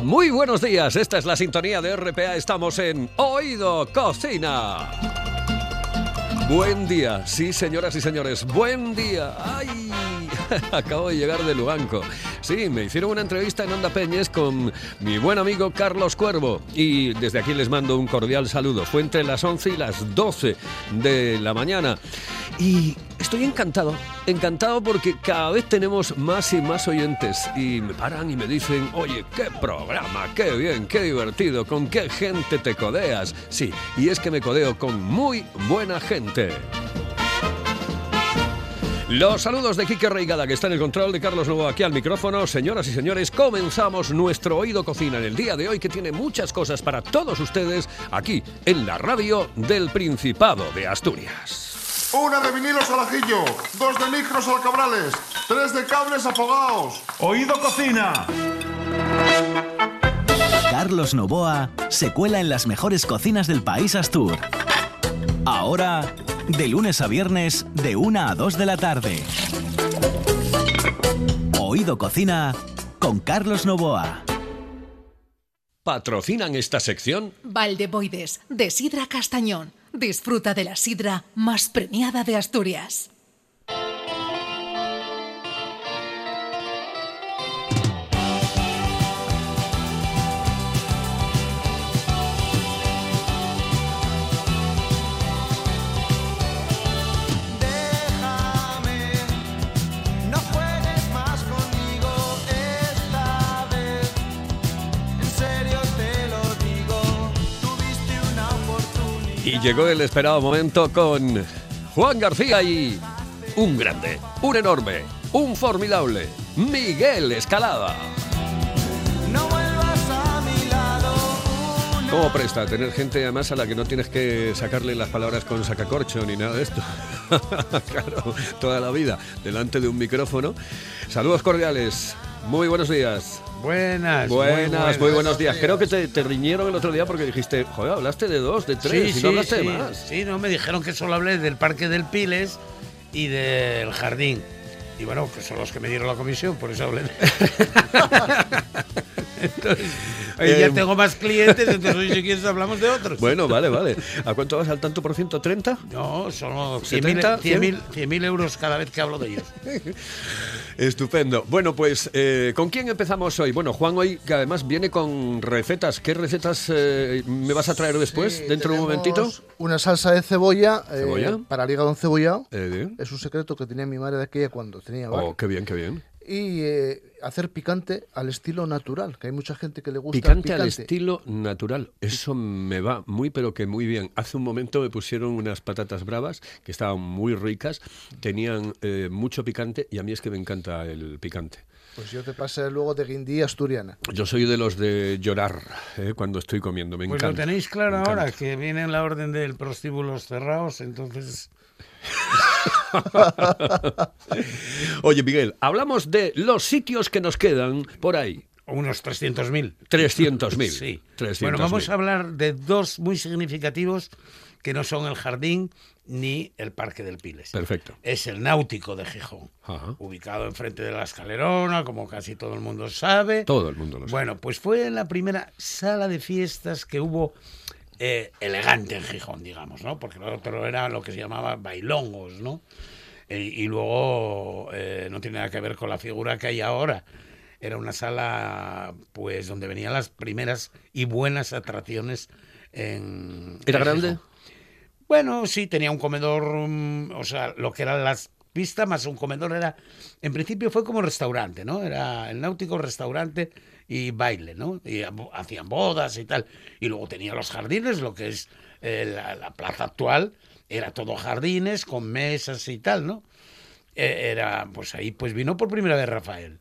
Muy buenos días. Esta es la sintonía de RPA. Estamos en Oído Cocina. Buen día, sí, señoras y señores, buen día. ¡Ay! Acabo de llegar de Luganco. Sí, me hicieron una entrevista en Onda Peñes con mi buen amigo Carlos Cuervo. Y desde aquí les mando un cordial saludo. Fue entre las 11 y las 12 de la mañana. Y estoy encantado, encantado porque cada vez tenemos más y más oyentes. Y me paran y me dicen, oye, qué programa, qué bien, qué divertido, con qué gente te codeas. Sí, y es que me codeo con muy buena gente. Los saludos de Quique Reigada, que está en el control de Carlos Lugo aquí al micrófono. Señoras y señores, comenzamos nuestro Oído Cocina en el día de hoy, que tiene muchas cosas para todos ustedes aquí en la radio del Principado de Asturias. Una de vinilos al ajillo, dos de micros al cabrales, tres de cables afogados. Oído Cocina. Carlos Novoa se cuela en las mejores cocinas del país Astur. Ahora, de lunes a viernes, de 1 a 2 de la tarde. Oído Cocina con Carlos Novoa. Patrocinan esta sección Valdeboides, de Sidra Castañón. Disfruta de la sidra más premiada de Asturias. Y llegó el esperado momento con Juan García y un grande, un enorme, un formidable, Miguel Escalada. No vuelvas a mi lado. una ¿Cómo presta tener gente además a la que no tienes que sacarle las palabras con sacacorcho ni nada de esto? claro, toda la vida delante de un micrófono. Saludos cordiales, muy buenos días. Buenas, Buenas, muy, muy buenos días. Creo que te, te riñeron el otro día porque dijiste, joder, hablaste de dos, de tres, Sí, y no hablaste sí, de más. sí, no, me dijeron que solo hablé del Parque del Piles y del Jardín. Y bueno, que son los que me dieron la comisión, por eso hablé. de- entonces, ahí ya Eh, tengo más clientes, entonces hoy si quieres hablamos de otros. Bueno, vale, vale. ¿A cuánto vas al tanto por ciento? ¿30? No, son 70, 100.000 100.000 euros cada vez que hablo de ellos. Estupendo. Bueno, pues, eh, ¿con quién empezamos hoy? Bueno, Juan hoy, que además viene con recetas. ¿Qué recetas eh, me vas a traer después, Sí, dentro de un momentito? Una salsa de cebolla, eh, ¿Cebolla? para el hígado encebollado. Eh, Es un secreto que tenía mi madre de aquella cuando tenía oh, qué bien, qué bien. Y eh, hacer picante al estilo natural, que hay mucha gente que le gusta el Picante, al picante. estilo natural. Eso me va muy, pero que muy bien. Hace un momento me pusieron unas patatas bravas que estaban muy ricas, tenían eh, mucho picante y a mí es que me encanta el picante. Pues yo te pasé luego de guindilla asturiana. Yo soy de los de llorar eh, cuando estoy comiendo, me Pues lo encanta. tenéis claro ahora, que viene la orden del prostíbulos cerrados, entonces... Oye, Miguel, hablamos de los sitios que nos quedan por ahí. Unos 300.000. 300.000. Sí. 300.000. Bueno, vamos a hablar de dos muy significativos que no son el jardín ni el Parque del Piles. Perfecto. Es el Náutico de Gijón, Ajá. ubicado enfrente de la escalerona, como casi todo el mundo sabe. Todo el mundo lo sabe. Bueno, pues fue la primera sala de fiestas que hubo eh, elegante en Gijón, digamos, ¿no? Porque lo otro era lo que se llamaba bailongos, ¿no? Eh, y luego eh, no tiene nada que ver con la figura que hay ahora. Era una sala, pues, donde venían las primeras y buenas atracciones en. ¿Era en grande? Gijón. Bueno, sí, tenía un comedor, mm, o sea, lo que eran las pistas más un comedor era, en principio fue como restaurante, ¿no? Era el náutico restaurante y baile, ¿no? Y ha- hacían bodas y tal. Y luego tenía los jardines, lo que es eh, la, la plaza actual, era todo jardines con mesas y tal, ¿no? Eh, era, pues ahí pues vino por primera vez Rafael,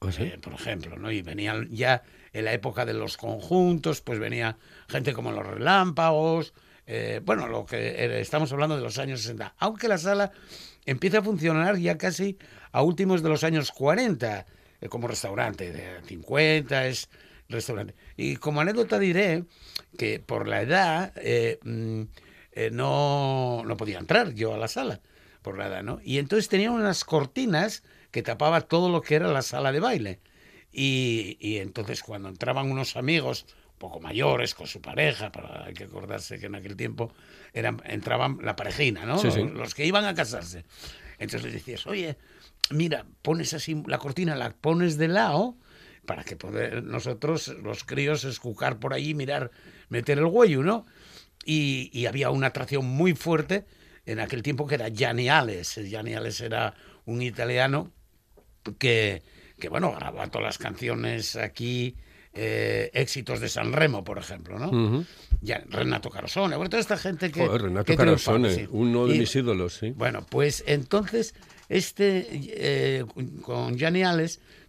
¿Ah, sí? eh, por ejemplo, ¿no? Y venían ya en la época de los conjuntos, pues venía gente como los relámpagos, eh, bueno, lo que estamos hablando de los años 60, aunque la sala empieza a funcionar ya casi a últimos de los años 40, eh, como restaurante, de 50 es restaurante. Y como anécdota diré que por la edad eh, mm, eh, no, no podía entrar yo a la sala, por la edad, ¿no? Y entonces tenía unas cortinas que tapaba todo lo que era la sala de baile. Y, y entonces cuando entraban unos amigos poco mayores con su pareja, para, hay que acordarse que en aquel tiempo eran, entraban la parejina, ¿no? Sí, sí. Los, los que iban a casarse. Entonces les decías, oye, mira, pones así la cortina, la pones de lado para que poder nosotros, los críos, escucar por allí, mirar, meter el huello, ¿no? Y, y había una atracción muy fuerte en aquel tiempo que era Gianni Ales. Gianni Ales era un italiano que, que bueno, grababa todas las canciones aquí, eh, éxitos de San Remo, por ejemplo, ¿no? Ujú. Ya, Renato Carosone, bueno, toda esta gente que... Joder, Renato que triunfaba, Carosone, sí. uno de Y- mis ídolos, sí. bueno, pues entonces, este, eh, con Gianni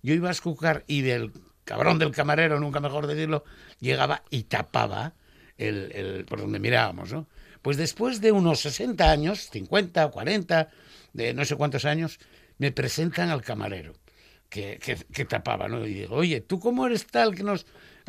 yo iba a escuchar y el cabrón del camarero, nunca mejor decirlo, llegaba y tapaba el, el- por donde mirábamos, ¿no? Pues después de unos 60 años, 50, 40, de no sé cuántos años, me presentan al camarero que, que, que tapaba, ¿no? Y digo, oye, ¿tú cómo eres tal que nos...?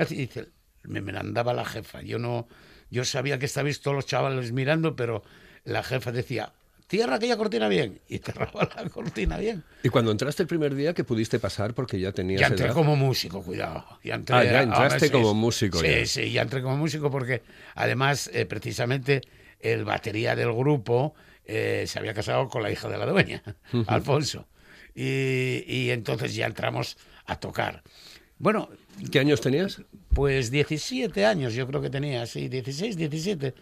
Y dice, me mandaba la jefa. Yo no, yo sabía que estabais todos los chavales mirando, pero la jefa decía, cierra aquella cortina bien. Y cerraba la cortina bien. Y cuando entraste el primer día que pudiste pasar porque ya tenías Ya entré edad? como músico, cuidado. Ya entré, Ah, ya entraste como músico Sí, ya. sí, ya entré como músico porque además, eh, precisamente, el batería del grupo eh, se había casado con la hija de la dueña, Alfonso. Y, y entonces ya entramos a tocar. Bueno, ¿Qué años tenías? pues 17 años yo creo que tenía, sí, 16, 17.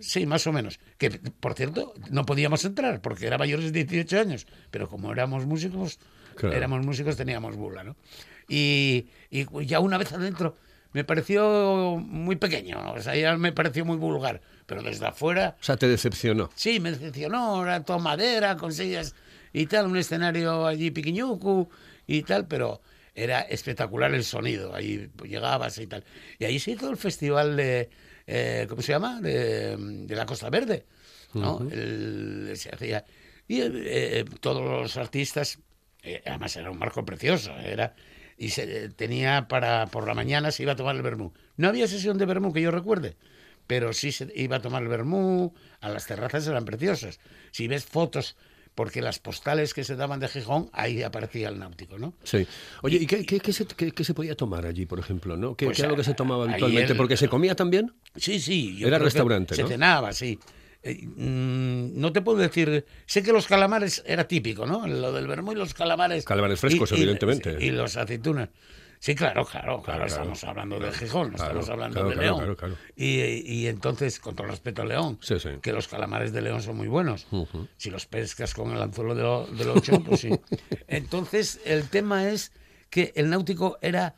Sí, más o menos. Que, por cierto, no podíamos entrar porque era mayores de 18 años, pero como éramos músicos, Claro. éramos músicos, teníamos bula, ¿no? Y, y ya una vez adentro me pareció muy pequeño, o sea, ya me pareció muy vulgar, pero desde afuera O sea, te decepcionó. Sí, me decepcionó, era todo madera, con sillas y tal, un escenario allí piquiñucu y tal, pero era espectacular el sonido, ahí llegabas y tal. Y ahí se hizo el festival de, eh, ¿cómo se llama? De, de la Costa Verde, ¿no? El- se hacía, y eh, todos los artistas, eh, además era un marco precioso, era... Y se tenía para, por la mañana se iba a tomar el vermú. No había sesión de vermú que yo recuerde, pero sí se iba a tomar el vermú, a las terrazas eran preciosas. Si ves fotos, porque las postales que se daban de Gijón, ahí aparecía el náutico, ¿no? Sí. Oye, ¿y qué, qué- qué se, qué- se podía tomar allí, por ejemplo? ¿no? ¿Qué, Pues era lo que se tomaba habitualmente? el- ¿Porque se comía también? Sí, sí. yo Era restaurante, Se ¿no? cenaba, sí. Eh, mm, no te puedo decir, sé que los calamares era típico, ¿no? Lo del vermú y los calamares. Calamares frescos, evidentemente. Y, los aceitunas. Sí, claro, claro, claro, Claro, estamos claro, hablando de Gijón, no estamos hablando de León. Y, y entonces, con todo respeto a León, Sí, sí. que los calamares de León son muy buenos. Si los pescas con el anzuelo de lo- del 8, pues sí. Entonces, el tema es que el náutico era.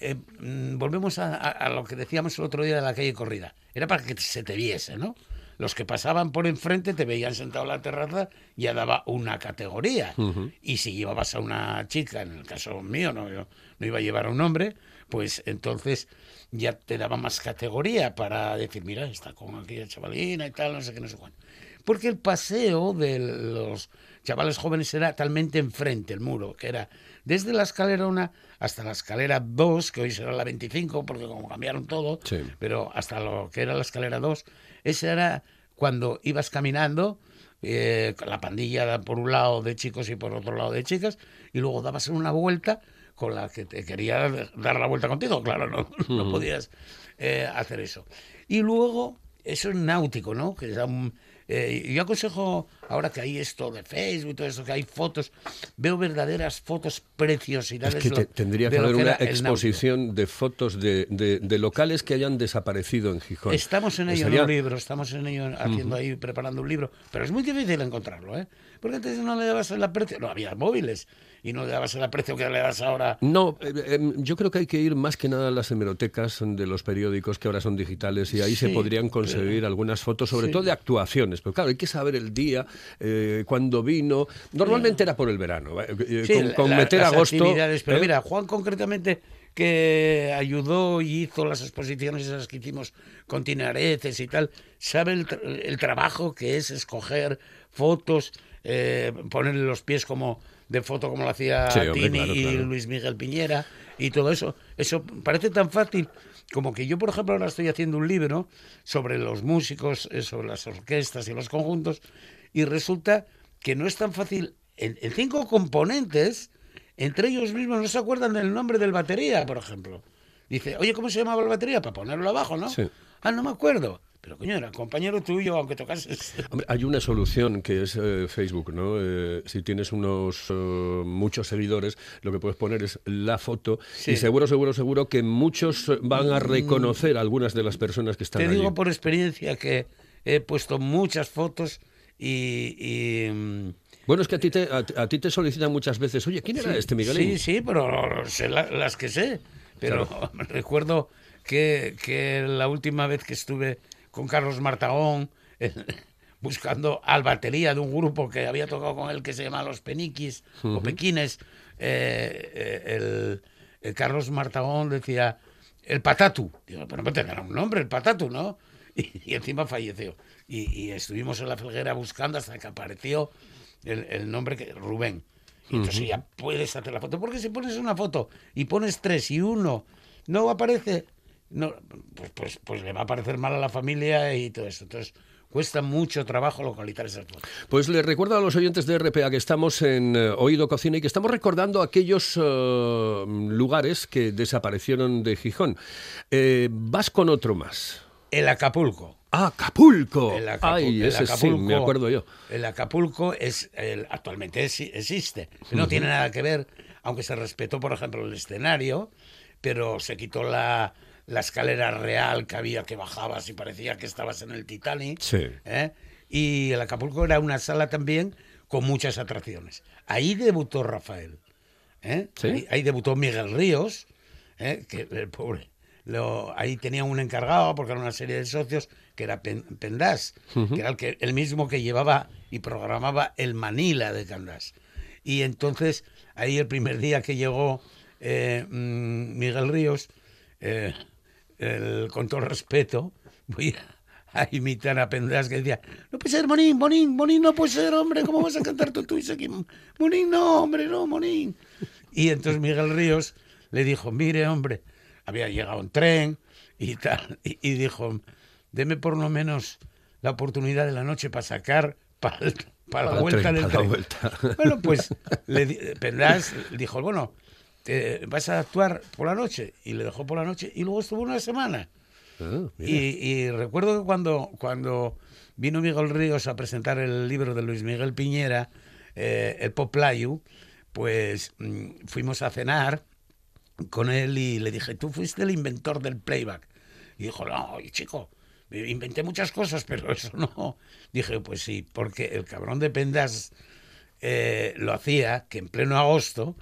eh, mm, volvemos a, a- a lo que decíamos el otro día de la calle corrida. Era para que se te viese, ¿no? Los que pasaban por enfrente te veían sentado en la terraza, ya daba una categoría. Y si llevabas a una chica, en el caso mío, no, yo no iba a llevar a un hombre, pues entonces ya te daba más categoría para decir, mira, está con aquella chavalina y tal, no sé qué, no sé cuánto. Porque el paseo de los chavales jóvenes era talmente enfrente, el muro, que era desde la escalera 1 hasta la escalera 2, que hoy será la 25, porque como cambiaron todo, Sí. pero hasta lo que era la escalera 2, ese era cuando ibas caminando, eh, con la pandilla por un lado de chicos y por otro lado de chicas, y luego dabas una vuelta con la que te quería dar la vuelta contigo, claro, no, no podías eh, hacer eso. Y luego, eso es náutico, ¿no? Que un- eh, yo aconsejo, ahora que hay esto de Facebook y todo eso, que hay fotos, veo verdaderas fotos preciosidades. Es que lo- tendría que haber una exposición de fotos de, de- de locales que hayan desaparecido en Gijón. Estamos en ello Estaría- en un libro, estamos en ello haciendo ahí, preparando un libro, pero es muy difícil encontrarlo, ¿eh? Porque antes no le dabas el aprecio, no había móviles, y no le dabas el aprecio que le das ahora. No, eh, eh, yo creo que hay que ir más que nada a las hemerotecas de los periódicos que ahora son digitales y ahí se podrían conseguir algunas fotos, sobre todo de actuaciones. Pero claro, hay que saber el día, eh, cuándo vino. Normalmente era por el verano. eh, eh, Sí, con, con la- meter las agosto. pero ¿eh? mira, Juan concretamente que ayudó y hizo las exposiciones esas que hicimos con Tinareces y tal, sabe el, tra- el trabajo que es escoger fotos, eh, ponerle los pies como de foto como lo hacía Sí, Tini claro, y claro. Luis Miguel Piñera y todo eso. Eso parece tan fácil como que yo, por ejemplo, ahora estoy haciendo un libro sobre los músicos, eh, sobre las orquestas y los conjuntos, y resulta que no es tan fácil. En, en cinco componentes, entre ellos mismos no se acuerdan del nombre del batería, por ejemplo. Dice, oye, ¿cómo se llamaba el batería? Para ponerlo abajo, ¿no? Sí. Ah, no me acuerdo. Pero coño, era compañero tuyo, aunque tocases. Hombre, hay una solución que es eh, Facebook, ¿no? Eh, si tienes unos eh, muchos seguidores, lo que puedes poner es la foto Sí. y seguro, seguro, seguro que muchos van a reconocer a algunas de las personas que están Te allí. digo por experiencia que he puesto muchas fotos y... y, mm, Bueno, es que a ti, te, a, a ti te solicitan muchas veces, oye, ¿quién era Sí, este Miguelín? Sí, sí, pero sé la- las que sé. Pero recuerdo que, que la última vez que estuve con Carlos Martagón eh, buscando al batería de un grupo que había tocado con él que se llama Los Peniquis o Pequines, eh, eh, el, el Carlos Martagón decía el Patatu. Digo, pero no tendrá un nombre, el Patatu, ¿no? Y, y encima falleció. Y, y estuvimos en la felguera buscando hasta que apareció el, el nombre que Rubén. Y entonces ya puedes hacer la foto. Porque si pones una foto y pones tres y uno no aparece, no, pues, pues, pues le va a parecer mal a la familia y todo eso. Entonces cuesta mucho trabajo localizar esas fotos. Pues le recuerdo a los oyentes de RPA que estamos en eh, Oído Cocina y que estamos recordando aquellos eh, lugares que desaparecieron de Gijón. Eh, vas con otro más. El Acapulco. ¡Ah, Acapulco! El Acapu- ¡Ay, el ese sí, Acapulco- me acuerdo yo! El Acapulco es el, actualmente es- existe. No tiene nada que ver, aunque se respetó, por ejemplo, el escenario, pero se quitó la, la escalera real que había que bajabas y parecía que estabas en el Titanic. Sí. ¿eh? Y el Acapulco era una sala también con muchas atracciones. Ahí debutó Rafael. ¿eh? ¿Sí? Ahí, ahí debutó Miguel Ríos, ¿eh? que el pobre. Lo, ahí tenía un encargado, porque era una serie de socios, que era Pen- Pendás, que era el, que, el mismo que llevaba y programaba el Manila de Candás. Y entonces, ahí el primer día que llegó eh, mm, Miguel Ríos, eh, el- con todo respeto, voy a, a imitar a Pendás que decía, no puede ser, Monín, Monín, Monín, no puede ser, hombre, ¿cómo vas a cantar tú, tú aquí? Monín, no, hombre, no, Monín. Y entonces Miguel Ríos le dijo, mire, hombre, había llegado un tren y tal, y, y dijo, deme por lo menos la oportunidad de la noche para sacar para, la Para el vuelta tren, del para la tren. vuelta. Bueno, pues le dijo, bueno, te- vas a actuar por la noche. Y le dejó por la noche y luego estuvo una semana. Ah, y recuerdo que cuando, cuando vino Miguel Ríos a presentar el libro de Luis Miguel Piñera, eh, el Poplayu, pues mm, fuimos a cenar con él y le dije, tú fuiste el inventor del playback. Y dijo, no, chico, inventé muchas cosas, pero eso no. Dije, pues sí, porque el cabrón de Pendas eh, lo hacía, que en pleno agosto,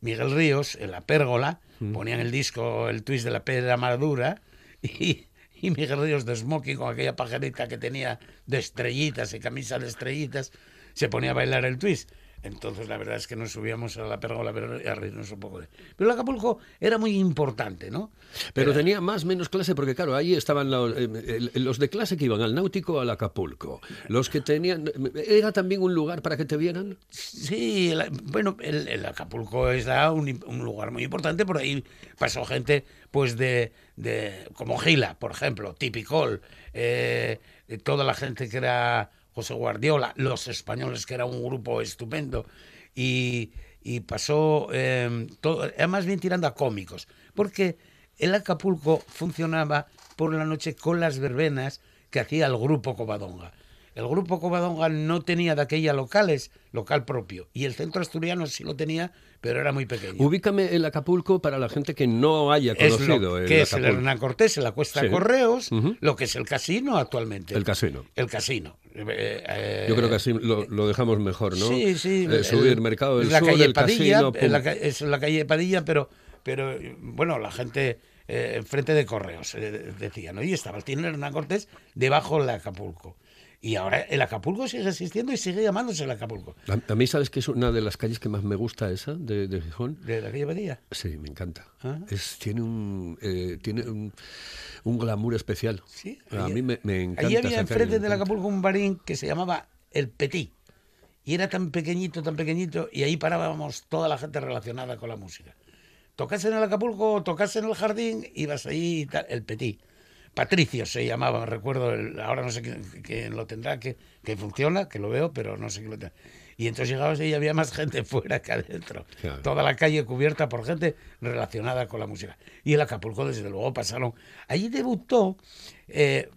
Miguel Ríos, en la pérgola, ponían el disco, el twist de la pedra madura, y, y Miguel Ríos de smoking con aquella pajarita que tenía de estrellitas y camisa de estrellitas, se ponía a bailar el twist. Entonces la verdad es que nos subíamos a la pérgola a reírnos un poco de... Pero el Acapulco era muy importante, ¿no? Pero Era- tenía más menos clase porque claro, ahí estaban los, eh, los de clase que iban al náutico al Acapulco. Los que tenían era también un lugar para que te vieran. Sí, bueno, el, el Acapulco es un, un lugar muy importante, por ahí pasó gente pues de, de como Gila, por ejemplo, Tipicol, eh, toda la gente que era José Guardiola, los españoles, que era un grupo estupendo, y, y pasó, eh, todo, más bien tirando a cómicos, porque el Acapulco funcionaba por la noche con las verbenas que hacía el grupo Covadonga. El grupo Covadonga no tenía de aquella locales, local propio, y el centro asturiano sí lo tenía, pero era muy pequeño. Ubícame el Acapulco para la gente que no haya es conocido lo el que es el. Hernán Cortés en la Cuesta Sí. Correos, lo que es el casino actualmente. El casino. El casino. Eh, eh, Yo creo que así lo, lo dejamos mejor, ¿no? Sí, sí. Eh, subir el- Mercado del es la Sur, calle el Padilla, casino... es la es calle Padilla, pero, pero bueno, la gente eh, enfrente de Correos, eh, decía, ¿no? Y estaba el Tiner Hernán Cortés debajo del Acapulco. Y ahora el Acapulco sigue existiendo y sigue llamándose el Acapulco. A, a mí, ¿sabes que es una de las calles que más me gusta esa de, de Gijón? De aquella abadía. Sí, me encanta. Ah. Es, tiene un, eh, tiene un, un glamour especial. Sí, a mí me, me encanta. Allí había calle, enfrente del. Acapulco un barín que se llamaba El Petit. Y era tan pequeñito, tan pequeñito, y ahí parábamos toda la gente relacionada con la música. Tocas en el Acapulco, tocas en el jardín, ibas ahí y tal, El Petit. Patricio se llamaba, recuerdo, el- ahora no sé quién, quién lo tendrá, que, que funciona, que lo veo, pero no sé quién lo tendrá. Y entonces llegabas y había más gente fuera que adentro. Claro. Toda la calle cubierta por gente relacionada con la música. Y el Acapulco, desde luego, pasaron. Allí debutó eh,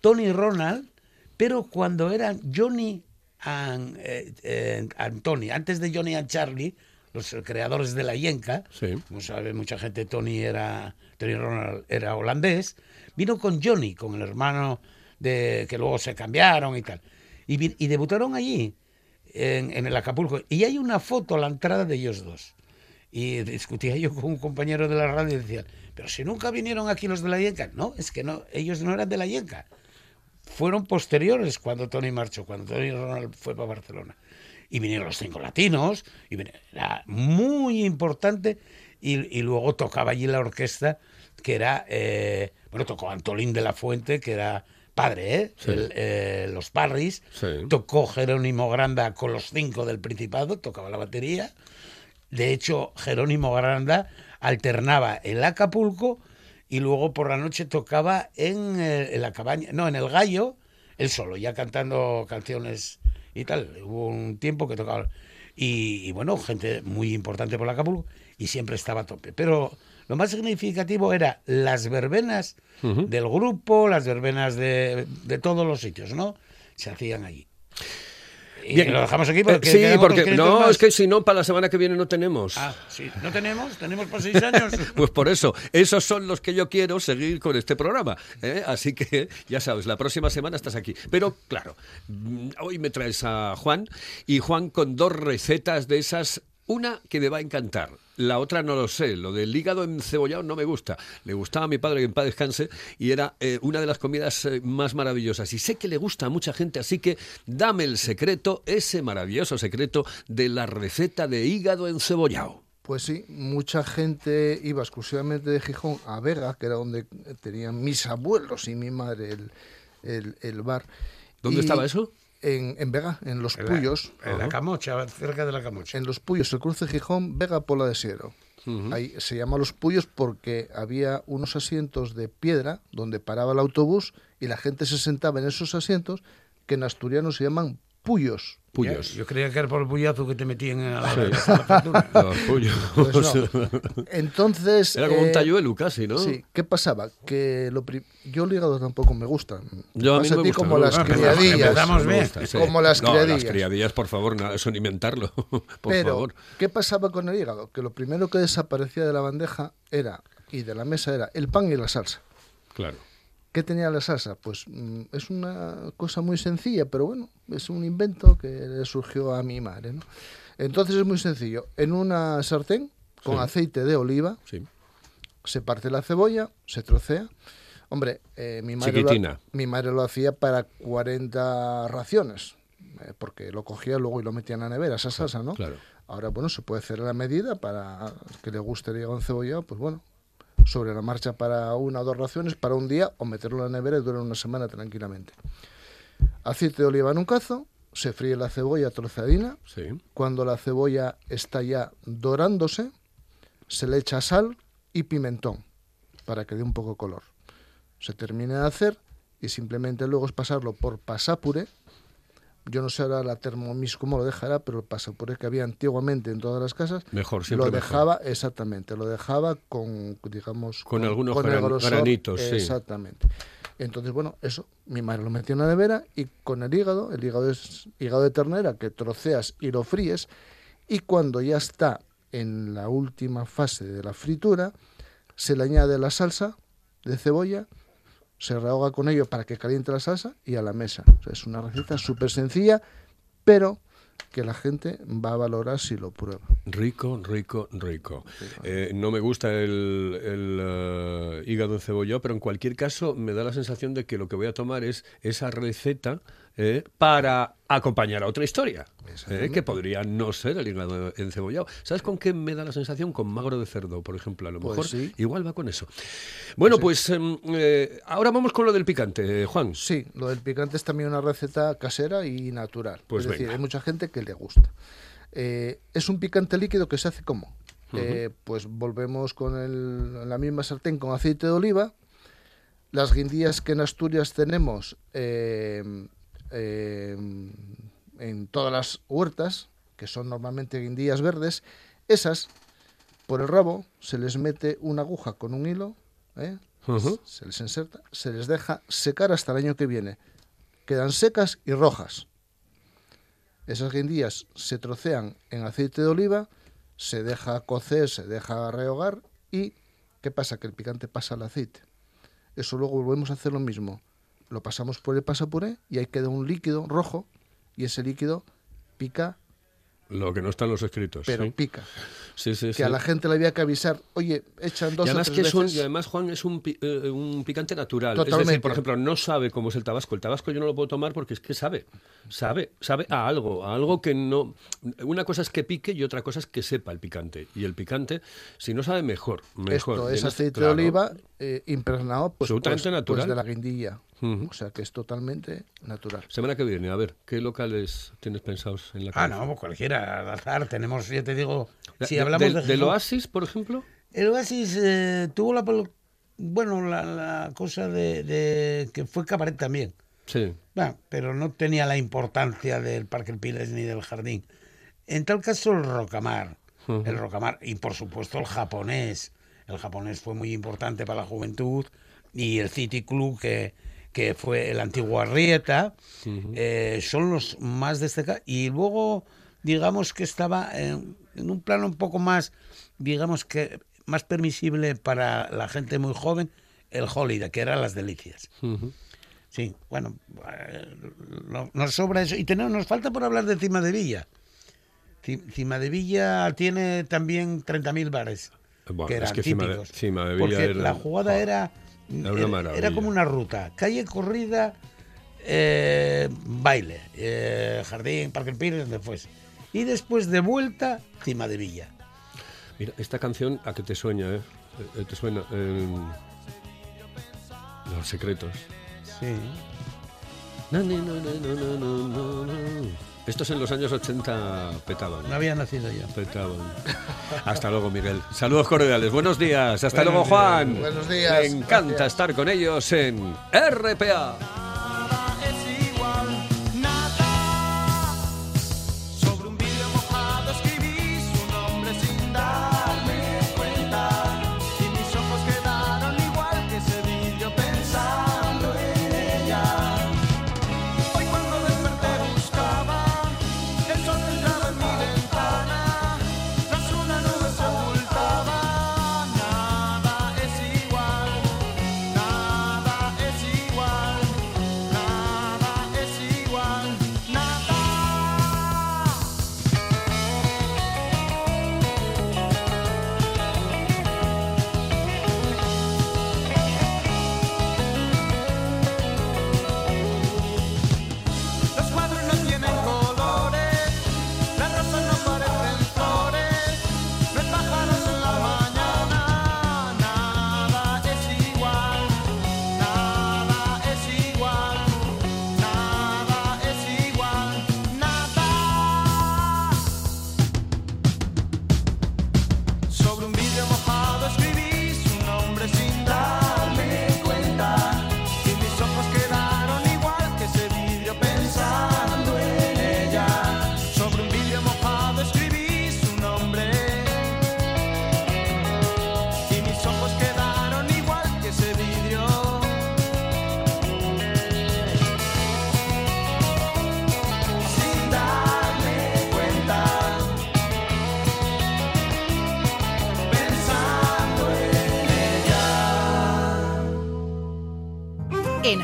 Tony Ronald, pero cuando eran Johnny and, eh, eh, and Tony, antes de Johnny and Charlie, los creadores de la Yenka, Sí. como sabe mucha gente, Tony era Tony Ronald era holandés, vino con Johnny, con el hermano de que luego se cambiaron y tal. Y, debutaron allí, en, el Acapulco. Y hay una foto a la entrada de ellos dos. Y discutía yo con un compañero de la radio y decía, pero si nunca vinieron aquí los de la Yenca. No, es que no, ellos no eran de la Yenca. Fueron posteriores cuando Tony marchó, cuando Tony Ronald fue para Barcelona. Y vinieron los cinco latinos, y era muy importante. Y luego tocaba allí la orquesta, que era, eh, bueno, tocó Antolín de la Fuente, que era padre, ¿eh? Sí. El, eh, los Parris. Sí. Tocó Jerónimo Granda con los cinco del Principado, tocaba la batería. De hecho, Jerónimo Granda alternaba el Acapulco y luego por la noche tocaba en, eh, en la cabaña, no, en el Gallo, él solo, ya cantando canciones y tal. Hubo un tiempo que tocaba. Y, y bueno, gente muy importante por el Acapulco y siempre estaba a tope. Pero lo más significativo era las verbenas del grupo, las verbenas de, de todos los sitios, ¿no? Se hacían allí. Y Bien. lo dejamos aquí Eh, porque sí, quedan otros porque 500 no, más. es que si no, para la semana que viene no tenemos. Ah, sí. ¿No tenemos? ¿Tenemos por seis años? Pues por eso, esos son los que yo quiero seguir con este programa. ¿eh? Así que ya sabes, la próxima semana estás aquí. Pero claro, mm, hoy me traes a Juan y Juan con dos recetas de esas. Una que me va a encantar, la otra no lo sé. Lo del hígado encebollado no me gusta. Le gustaba a mi padre que en paz descanse y era eh, una de las comidas eh, más maravillosas. Y sé que le gusta a mucha gente, así que dame el secreto, ese maravilloso secreto de la receta de hígado encebollado. Pues sí, mucha gente iba exclusivamente de Gijón a Vega, que era donde tenían mis abuelos y mi madre el, el- el bar. ¿Dónde Y estaba eso? En, en Vega, en Los En la- Puyos. En la Camocha, cerca de la Camocha. En Los Puyos, el cruce Gijón, Vega, Pola de Siero. Ahí se llama Los Puyos porque había unos asientos de piedra donde paraba el autobús y la gente se sentaba en esos asientos que en asturiano se llaman Puyos. Puyos. Yo creía que era por el puyazo que te metían en la, en la factura. Los puyos. Pues no. Entonces... Era como un eh, talluelo casi, ¿no? Sí, ¿qué pasaba? Que lo pri- yo el hígado tampoco me gusta. Yo a mí no me gusta, como no me las gusta. criadillas. Empezamos bien. Sí. Como las No, criadillas. las criadillas, por favor, nada, eso ni inventarlo. Por Pero, favor. ¿qué pasaba con el hígado? Que lo primero que desaparecía de la bandeja era, y de la mesa era, el pan y la salsa. Claro. ¿Qué tenía la salsa? Pues mm, es una cosa muy sencilla, pero bueno, es un invento que le surgió a mi madre. ¿no? Entonces es muy sencillo. En una sartén con Sí. aceite de oliva Sí. se parte la cebolla, se trocea. Hombre, eh, mi, madre lo, Chiquitina. mi madre lo hacía para 40 raciones, eh, porque lo cogía luego y lo metía en la nevera, esa salsa, ¿no? claro. Ahora, bueno, se puede hacer a la medida para que le guste el hígado encebollado, pues bueno, sobre la marcha para una o dos raciones, para un día, o meterlo en la nevera y durar una semana tranquilamente. Aceite de oliva en un cazo, se fríe la cebolla trozadina, Sí. cuando la cebolla está ya dorándose, se le echa sal y pimentón para que dé un poco de color. Se termina de hacer y simplemente luego es pasarlo por pasapure. Yo no sé ahora la Thermomix cómo lo dejará, pero el pasapure que había antiguamente en todas las casas Mejor, siempre lo mejor. dejaba exactamente, lo dejaba con digamos Con algunos el gran- granitos, sí. Exactamente. Entonces, bueno, eso, mi madre lo metió en la nevera y con el hígado, el hígado es hígado de ternera que troceas y lo fríes y cuando ya está en la última fase de la fritura, se le añade la salsa de cebolla, se rehoga con ello para que caliente la salsa y a la mesa. O sea, es una receta súper sencilla, pero que la gente va a valorar si lo prueba. Rico, rico, rico. Eh, no me gusta el, el, eh, hígado encebollado, pero en cualquier caso me da la sensación de que lo que voy a tomar es esa receta eh, para acompañar a otra historia, eh, que podría no ser el hígado encebollado. ¿Sabes con qué me da la sensación? Con magro de cerdo, por ejemplo. A lo Pues mejor sí. igual va con eso. Bueno, pues em, eh, ahora vamos con lo del picante, Juan. Sí, lo del picante es también una receta casera y natural. Pues es decir, hay mucha gente que le gusta. Es un picante líquido que se hace como. Eh, pues volvemos con el- la misma sartén con aceite de oliva. Las guindillas que en Asturias tenemos eh, eh, en todas las huertas, que son normalmente guindillas verdes, esas por el rabo se les mete una aguja con un hilo, ¿eh? Se les inserta, se les deja secar hasta el año que viene. Quedan secas y rojas. Esas guindillas se trocean en aceite de oliva, se deja cocer, se deja rehogar y ¿qué pasa? Que el picante pasa al aceite. Eso luego volvemos a hacer lo mismo. Lo pasamos por el pasapuré y ahí queda un líquido rojo y ese líquido pica, Lo que no está en los escritos. pero sí. pica. Sí, sí, Que a la gente le había que avisar, oye, echan dos y o además, tres que es un- veces. y además, Juan, es un, eh, un picante natural. Es decir, por ejemplo, no sabe cómo es el tabasco. El tabasco yo no lo puedo tomar porque es que sabe. Sabe, sabe a algo, a algo que no... Una cosa es que pique y otra cosa es que sepa el picante. Y el picante, si no sabe, mejor. mejor. Esto es aceite de oliva eh, impregnado pues, Absolutamente pues- natural. pues de la guindilla. O sea que es totalmente natural. Semana que viene, a ver, ¿qué locales tienes pensados en la Ah, cabeza? no, cualquiera, al azar. Tenemos, ya te digo, si De- hablamos del, de del Oasis, por ejemplo. El Oasis eh, tuvo la, bueno, la, la cosa de, de que fue cabaret también. Sí. Bueno, pero no tenía la importancia del Parque El Piles ni del jardín. En tal caso, el Rocamar. El Rocamar. Y por supuesto, el japonés. El japonés fue muy importante para la juventud. Y el City Club, que, que fue el antiguo Arrieta. eh, son los más destacados. Y luego, digamos que estaba en, en un plano un poco más, digamos que más permisible para la gente muy joven, el Holiday, que eran las delicias. Sí, bueno, eh, no- nos sobra eso. Y tenemos, nos falta por hablar de Cima de Villa. Ci- Cima de Villa tiene también 30.000 bares. Bueno, que es eran que Cima de- típicos. Cima de Villa porque era- la jugada era, era una como una ruta. Calle corrida, eh, baile, eh, jardín, Parque Pires, donde fuese. Y después de vuelta, Cima de Villa. Mira, esta canción, ¿a qué te sueña, eh? Eh, ¿Te suena? Eh, Los secretos. Sí. No, no, no, no, no, no, no, no. Estos en los años 80 petaban. No había nacido yo. Petaban. Hasta luego, Miguel. Saludos cordiales. Buenos días. Hasta Buenos luego, días. Juan. Buenos días. Me encanta Gracias. estar con ellos en RPA.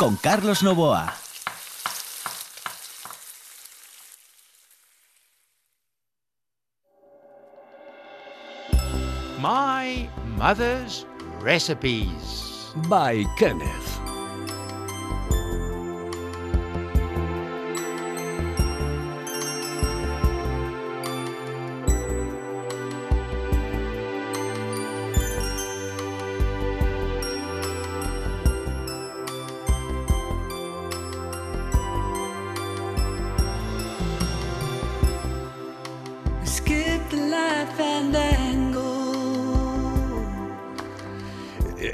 Con Carlos Novoa. My mother's recipes. By Kenneth.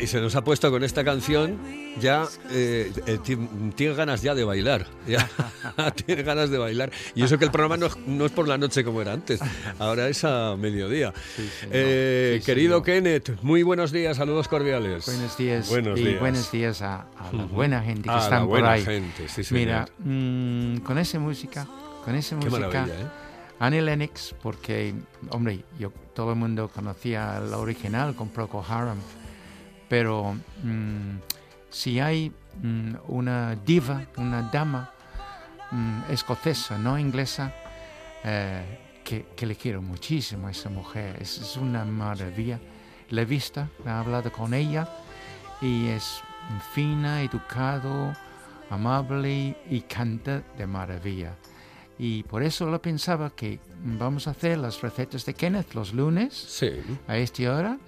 Y se nos ha puesto con esta canción, ya eh, eh, ganas ya de bailar. Ya tiene ganas de bailar. Y eso que el programa no, es- no es por la noche como era antes, ahora es a mediodía. Eh, Sí, querido. Kenneth, muy buenos días, saludos cordiales. Buenos días. Buenos y días. buenos días a, a la buena gente que A la están por buena ahí. gente, sí. Mira, mm, con esa música, con esa Qué música, ¿eh? Annie Lennox, porque, hombre, yo, todo el mundo conocía la original con Procol Harum, pero mm, si hay mm, una diva, una dama mm, escocesa, no inglesa, eh, que, que le quiero muchísimo a esa mujer, es, es una maravilla. La he visto, he hablado con ella y es fina, educado, amable y canta de maravilla. Y por eso lo pensaba que vamos a hacer las recetas de Kenneth los lunes Sí. a esta hora.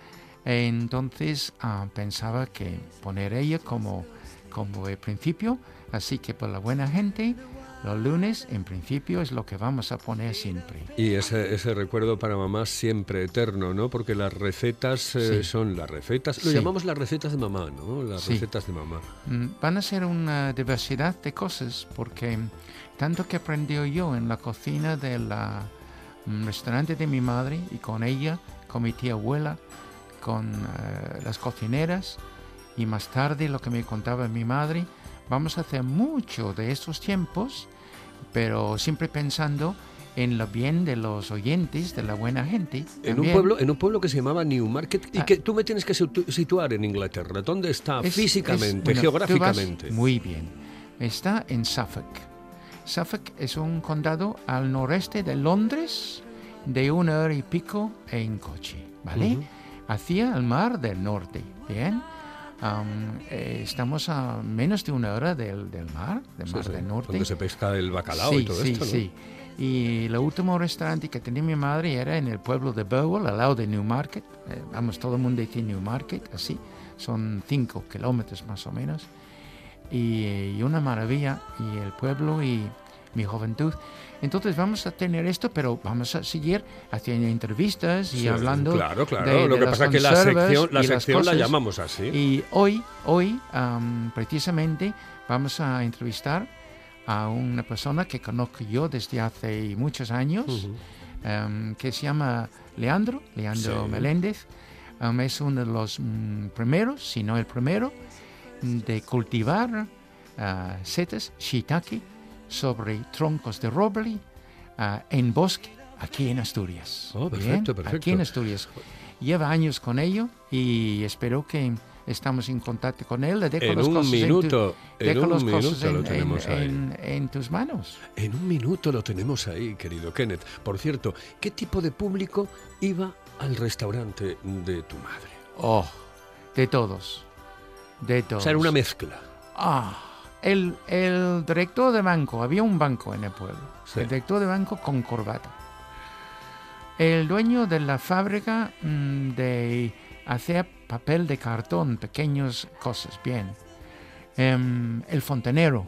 Entonces ah, pensaba que poner ella como, como el principio. Así que por la buena gente, los lunes en principio es lo que vamos a poner siempre. Y ese, ese recuerdo para mamá siempre eterno, ¿no? Porque las recetas eh, Sí. son las recetas. Lo Sí. llamamos las recetas de mamá, ¿no? Las Sí. recetas de mamá. Mm, Van a ser una diversidad de cosas porque tanto que aprendió yo en la cocina del restaurante de mi madre y con ella, con mi tía abuela, con eh, las cocineras y más tarde lo que me contaba mi madre, vamos a hacer mucho de estos tiempos, pero siempre pensando en lo bien de los oyentes, de la buena gente. En un, pueblo, en un pueblo que se llamaba Newmarket y Ah. que tú me tienes que situ- situar en Inglaterra. ¿Dónde está Es- físicamente, es- bueno, geográficamente? Muy bien. Está en Suffolk. Suffolk es un condado al noreste de Londres, de una hora y pico en coche, ¿vale? Ujú. Hacia el mar del norte, ¿bien? Eh, estamos a menos de una hora del, del mar, del Sí, mar sí, del norte. Donde se pesca el bacalao sí, y todo sí, esto, ¿no? sí. Y el último restaurante que tenía mi madre era en el pueblo de Burwell, al lado de Newmarket. Eh, vamos, todo el mundo dice Newmarket, así. Son cinco kilómetros más o menos. Y, y una maravilla. Y el pueblo y mi juventud. Entonces vamos a tener esto, pero vamos a seguir haciendo entrevistas y Sí, hablando. Claro, claro. de- Lo de que las pasa es que la sección, la, sección la llamamos así. Y hoy, hoy am, precisamente, vamos a entrevistar a una persona que conozco yo desde hace muchos años, Ujú. am, que se llama Leandro, Leandro Sí. Meléndez. Am, es uno de los mm, primeros, si no el primero, de cultivar ah, setas, shiitake, sobre troncos de roble ah, en bosque, aquí en Asturias. Oh, Bien, perfecto, Aquí perfecto. en Asturias. Lleva años con ello y espero que estamos en contacto con él. Le dejo En las un cosas en tu- un minuto lo en, tenemos en- ahí. en- en tus manos. En un minuto lo tenemos ahí, querido Kenneth. Por cierto, ¿qué tipo de público iba al restaurante de tu madre? Oh, de todos. De todos. O sea, era una mezcla. Ah, el, el director de banco, había un banco en el pueblo. Sí. El director de banco con corbata. El dueño de la fábrica mm, de hacer papel de cartón, pequeñas cosas, bien. Em, el fontanero.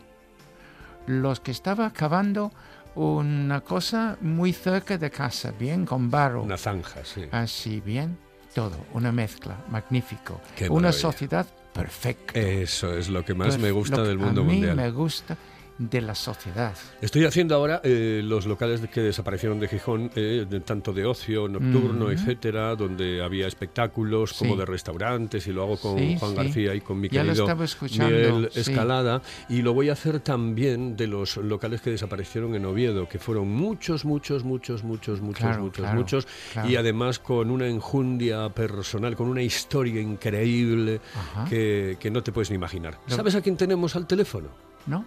Los que estaba cavando una cosa muy cerca de casa, bien, con barro. Una zanja, sí. Así bien, todo, una mezcla, magnífico. Qué una maravilla. sociedad perfecto. Eso es lo que más me gusta del mundo a mí mundial. me gusta de la sociedad. Estoy haciendo ahora eh, los locales de- que desaparecieron de Gijón, eh, de- tanto de ocio nocturno, Ujú. etcétera, donde había espectáculos como de restaurantes y lo hago con Sí, Juan sí. García y con mi Ya querido Miguel. Escalada y lo voy a hacer también de los locales que desaparecieron en Oviedo, que fueron muchos, muchos, muchos, muchos, muchos, Claro, muchos, claro, muchos claro. y además con una enjundia personal, con una historia increíble que, que no te puedes ni imaginar. No. ¿Sabes a quién tenemos al teléfono? ¿No?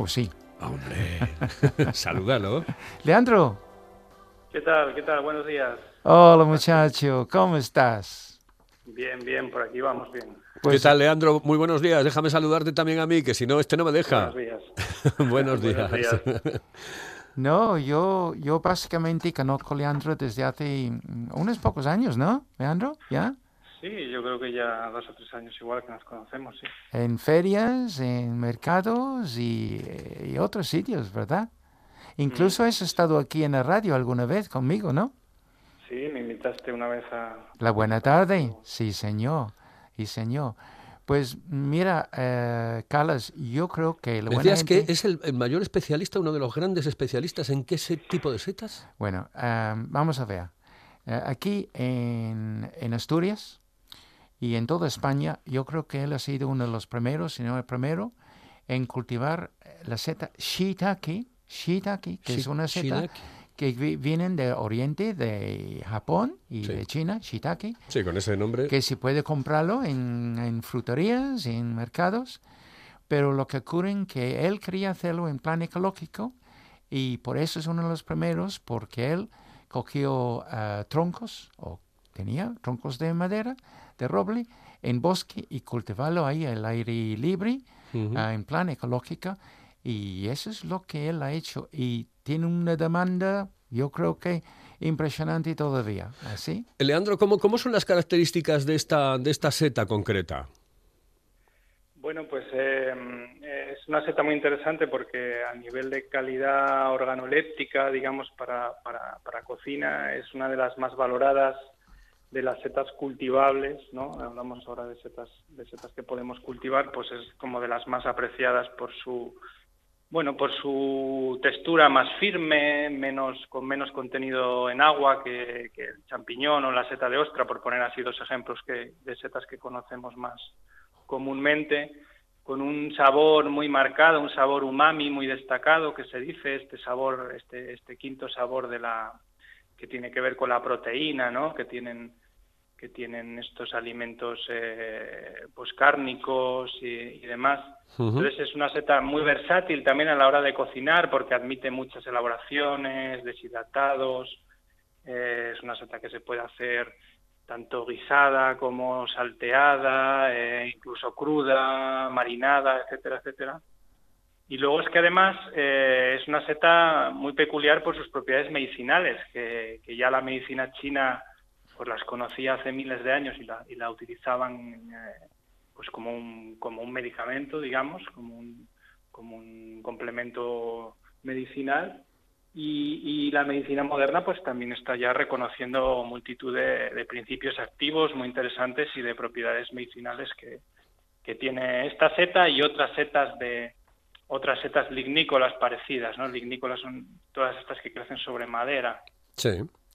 ¿O sí? Hombre, salúdalo. Leandro. ¿Qué tal? ¿Qué tal? Buenos días. Hola muchacho, ¿cómo estás? Bien, bien, por aquí vamos bien. Pues, ¿Qué tal, Leandro? Muy buenos días. Déjame saludarte también a mí, que si no, este no me deja. Buenos días. buenos días. Buenos días. No, yo, yo básicamente conozco a Leandro desde hace mm, unos pocos años, ¿no? Leandro, ¿ya? Sí, yo creo que ya dos o tres años igual que nos conocemos, sí. En ferias, en mercados y, eh, y otros sitios, ¿verdad? Incluso has estado aquí en la radio alguna vez conmigo, ¿no? Sí, me invitaste una vez a... La buena tarde, sí señor, sí señor. Pues mira, eh, Carlos, yo creo que la Decías que gente- es el, el mayor especialista, uno de los grandes especialistas en qué se- tipo de setas. Bueno, eh, vamos a ver. Eh, aquí en, en Asturias y en toda España, yo creo que él ha sido uno de los primeros, si no el primero, en cultivar eh, la seta shiitake, shiitake, que es una seta que vi- vienen de Oriente, de Japón y Sí. de China, shiitake, Sí, con ese nombre. que se puede comprarlo en, en fruterías, en mercados, pero lo que ocurre es que él quería hacerlo en plan ecológico y por eso es uno de los primeros, porque él cogió ah, troncos, o tenía troncos de madera, de roble, en bosque y cultivarlo ahí al aire libre, Ujú. ah, en plan ecológico, y eso es lo que él ha hecho y tiene una demanda, yo creo que impresionante todavía, ¿así? Leandro, ¿cómo, ¿cómo son las características de esta, de esta seta concreta? Bueno, pues eh, es una seta muy interesante porque a nivel de calidad organoléptica, digamos, para, para, para cocina, es una de las más valoradas de las setas cultivables, ¿no? Hablamos ahora de setas, de setas que podemos cultivar, pues es como de las más apreciadas por su, bueno, por su textura más firme, menos con menos contenido en agua que, el champiñón o la seta de ostra, por poner así dos ejemplos que, de setas que conocemos más comúnmente, con un sabor muy marcado, un sabor umami muy destacado, que se dice este sabor, este, este quinto sabor de la que tiene que ver con la proteína, ¿no? Que tienen que tienen estos alimentos eh, pues cárnicos y, y demás. Entonces es una seta muy versátil también a la hora de cocinar porque admite muchas elaboraciones, deshidratados. Eh, es una seta que se puede hacer tanto guisada como salteada, eh, incluso cruda, marinada, etcétera, etcétera. Y luego es que además eh, es una seta muy peculiar por sus propiedades medicinales, que, ya la medicina china pues las conocía hace miles de años y la, y la utilizaban eh, pues como un, como un medicamento, digamos, como un, como un complemento medicinal. Y, y la medicina moderna pues también está ya reconociendo multitud de, de principios activos muy interesantes y de propiedades medicinales que, que tiene esta seta y otras setas de otras setas lignícolas parecidas, ¿no? Lignícolas son todas estas que crecen sobre madera. Sí.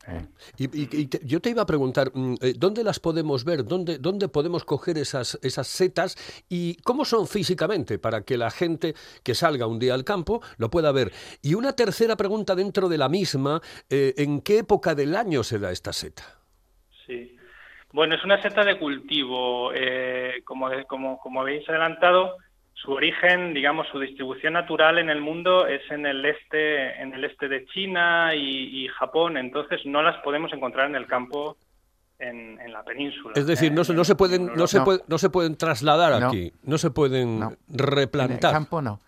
Eh, Y, y- y te- yo te iba a preguntar, mm, eh, ¿dónde las podemos ver? ¿Dónde, dónde podemos coger esas, esas setas? ¿Y cómo son físicamente para que la gente que salga un día al campo lo pueda ver? Y una tercera pregunta dentro de la misma, eh, ¿en qué época del año se da esta seta? Sí. Bueno, es una seta de cultivo. eh, como, como, como habéis adelantado, su origen, digamos, su distribución natural en el mundo es en el este, en el este de China y, y Japón. Entonces no las podemos encontrar en el campo en, en la península. Es decir, eh, no, se- no se pueden, en no se puede- no se pueden trasladar No. aquí, no se pueden No. En el replantar. campo no.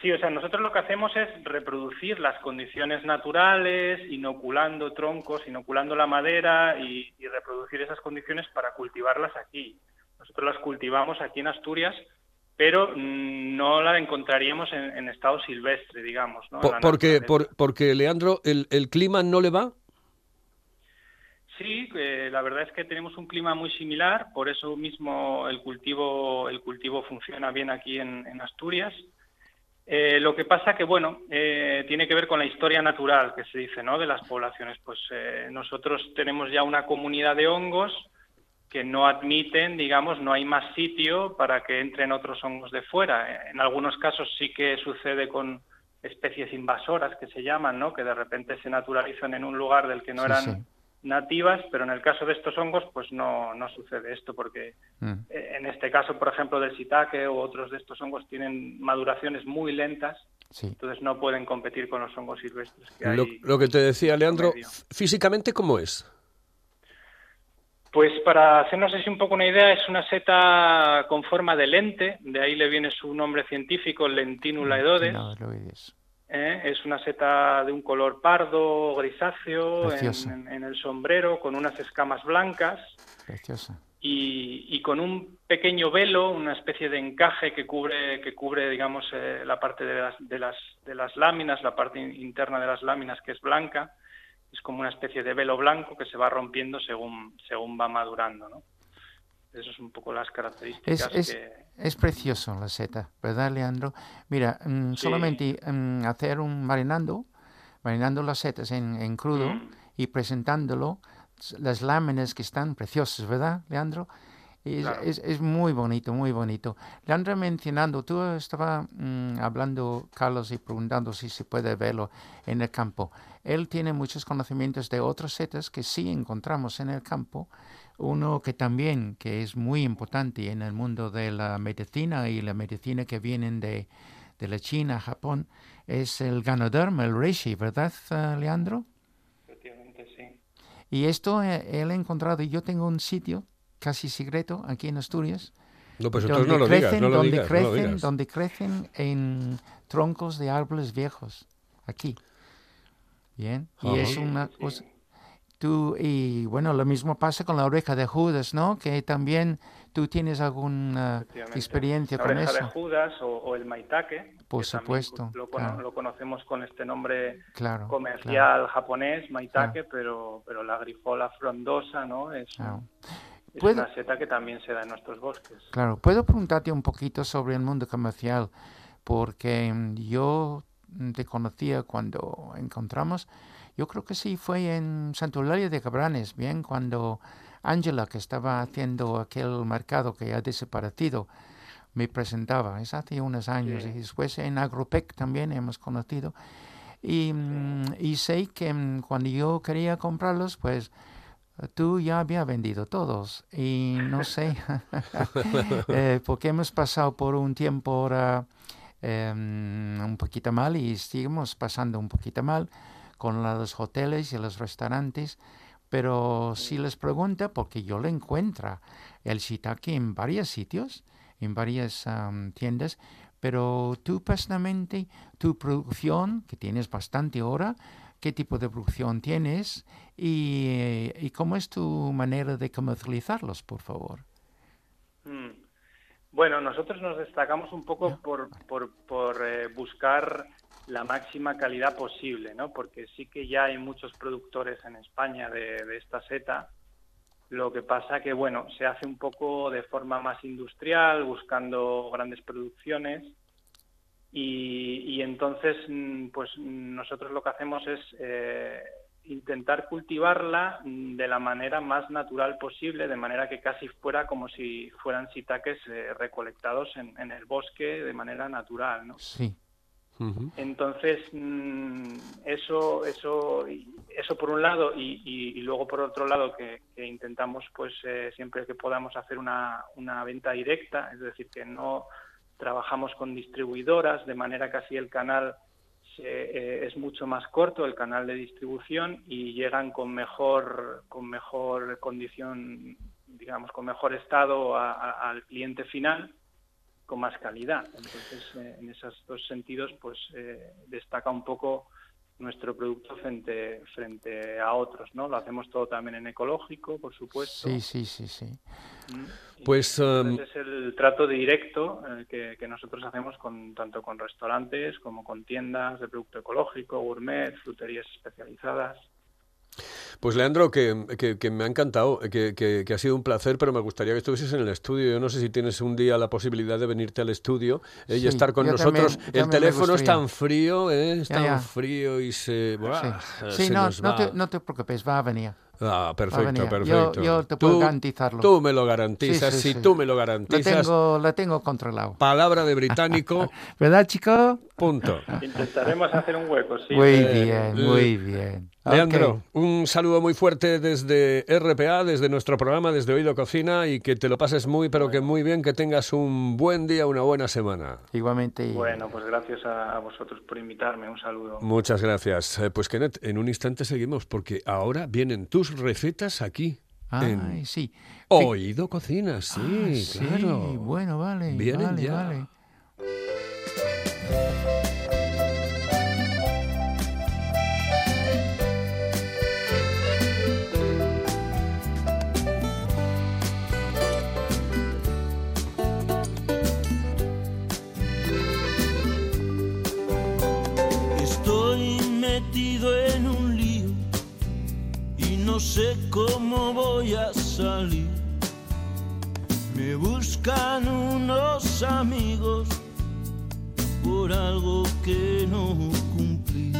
Sí, o sea, nosotros lo que hacemos es reproducir las condiciones naturales, inoculando troncos, inoculando la madera y, y reproducir esas condiciones para cultivarlas aquí. Nosotros las cultivamos aquí en Asturias, pero mm, no la encontraríamos en, en estado silvestre, digamos. ¿no? En Po- la porque, por- porque, Leandro, el, el clima no le va. Sí, eh, la verdad es que tenemos un clima muy similar, por eso mismo el cultivo, el cultivo funciona bien aquí en, en Asturias. Eh, lo que pasa que, bueno, eh, tiene que ver con la historia natural que se dice, ¿no? De las poblaciones. Pues eh, nosotros tenemos ya una comunidad de hongos que no admiten, digamos, no hay más sitio para que entren otros hongos de fuera. En algunos casos sí que sucede con especies invasoras que se llaman, ¿no? Que de repente se naturalizan en un lugar del que no Sí, eran sí. nativas, pero en el caso de estos hongos, pues no, no sucede esto, porque Mm. eh, en este caso, por ejemplo, del shiitake o otros de estos hongos tienen maduraciones muy lentas, Sí. entonces no pueden competir con los hongos silvestres que Lo, hay. lo que te decía Leandro, físicamente, ¿cómo es? Pues para hacernos así un poco una idea, es una seta con forma de lente, de ahí le viene su nombre científico, Lentinula edodes. Lo oyes. ¿eh? Es una seta de un color pardo, grisáceo, en, en- en el sombrero, con unas escamas blancas Preciosa. y, y con un pequeño velo, una especie de encaje que cubre, que cubre digamos, eh, la parte de las, de, las, de las láminas, la parte in- interna de las láminas que es blanca. Es como una especie de velo blanco que se va rompiendo según, según va madurando. ¿no? Esas son un poco las Es, características es, que... es precioso la seta, ¿verdad, Leandro? Mira, mm, Sí. solamente mm, hacer un marinando, marinando las setas en, en crudo Mm. y presentándolo, las láminas que están preciosas, ¿verdad, Leandro? Es, Claro. es, es muy bonito, muy bonito. Leandro mencionando, tú estaba mm, hablando, Carlos, y preguntando si se puede verlo en el campo. Él tiene muchos conocimientos de otras setas que sí encontramos en el campo. Uno que también, que es muy importante en el mundo de la medicina y la medicina que vienen de, de la China, Japón, es el Ganoderma, el reishi, ¿verdad, eh, Leandro? Efectivamente, sí. Y esto eh, él ha encontrado, y yo tengo un sitio casi secreto aquí en Asturias, No, pues entonces donde no lo digas, crecen, no lo donde digas, no lo crecen, digas. donde crecen en troncos de árboles viejos, aquí. Bien, y es una cosa... Tú, y bueno, lo mismo pasa con la oreja de Judas, ¿no? Que también tú tienes alguna experiencia La con oreja de eso. Judas o, o el maitake. Por supuesto, Lo, claro. lo conocemos con este nombre Claro, comercial japonés, maitake, pero, pero la grifola frondosa, ¿no? Es, claro. es ¿Puedo- una seta que también se da en nuestros bosques. Claro, puedo preguntarte un poquito sobre el mundo comercial, porque mm, yo te conocía cuando encontramos, yo creo que sí fue en Santularia de Cabranes, bien, cuando Ángela, que estaba haciendo aquel mercado que ha desaparecido, me presentaba, es hace unos años, Sí. y después en Agropec también hemos conocido. Y, mm, y sé que mm, cuando yo quería comprarlos, pues tú ya había vendido todos. Y no sé, eh, porque hemos pasado por un tiempo ahora em, un poquito mal y seguimos pasando un poquito mal con los hoteles y los restaurantes. Pero si les pregunta, porque yo lo encuentro el shiitake en varios sitios, en varias am, tiendas, pero tú personalmente, tu producción, que tienes bastante ahora, qué tipo de producción tienes y, y cómo es tu manera de comercializarlos, por favor. Bueno, nosotros nos destacamos un poco por, por, por, eh, buscar la máxima calidad posible, ¿no? Porque sí que ya hay muchos productores en España de, de esta seta. Lo que pasa que, bueno, se hace un poco de forma más industrial, buscando grandes producciones. Y, y entonces, mm, pues nosotros lo que hacemos es eh, intentar cultivarla mm, de la manera más natural posible, de manera que casi fuera como si fueran shiitakes eh, recolectados en, en el bosque de manera natural, ¿no? Sí. Entonces, mm, eso, eso, eso por un lado y, y- y luego por otro lado que, que intentamos, pues eh, siempre que podamos hacer una, una venta directa, es decir, que no trabajamos con distribuidoras, de manera que así el canal eh, es mucho más corto, el canal de distribución y llegan con mejor, con mejor condición, digamos, con mejor estado a- al cliente final con más calidad. Entonces, eh, en esos dos sentidos, pues eh, destaca un poco nuestro producto frente frente a otros, ¿no? Lo hacemos todo también en ecológico, por supuesto. sí, sí, sí, sí. Mm. Y Pues, entonces es el trato directo eh, que, que nosotros hacemos con tanto con restaurantes como con tiendas de producto ecológico, gourmet, fruterías especializadas. Pues Leandro, que, que- que me ha encantado, que, que- que ha sido un placer, pero me gustaría que estuvieses en el estudio. Yo no sé si tienes un día la posibilidad de venirte al estudio eh, y estar con nosotros. también el teléfono es tan frío, ¿eh? es Ya, tan ya. frío y se... buah, Sí, se no, nos no, va. te, no te preocupes, va a venir. Ah, perfecto. Yo- perfecto. yo te puedo Tú- garantizarlo. Tú me lo garantizas, Sí, sí, si sí. tú me lo Lo garantizas. tengo, lo tengo controlado. Palabra de británico, ¿Verdad, chico? punto. Intentaremos hacer un hueco, sí. Muy Eh, bien, muy bien. Leandro, un saludo muy fuerte desde RPA, desde nuestro programa, desde Oído Cocina y que te lo pases muy, pero que muy bien, que tengas un buen día, una buena semana. Igualmente. y- Bueno, pues gracias a, vosotros por invitarme. Un saludo. Muchas gracias. Eh, Pues Kenneth, en un instante seguimos porque ahora vienen tus recetas aquí. Ay, en sí. Oído Cocina, sí, Ah, sí, claro. bueno, vale. Vienen vale, ya. vale. No sé cómo voy a salir. Me buscan unos amigos por algo que no cumplí.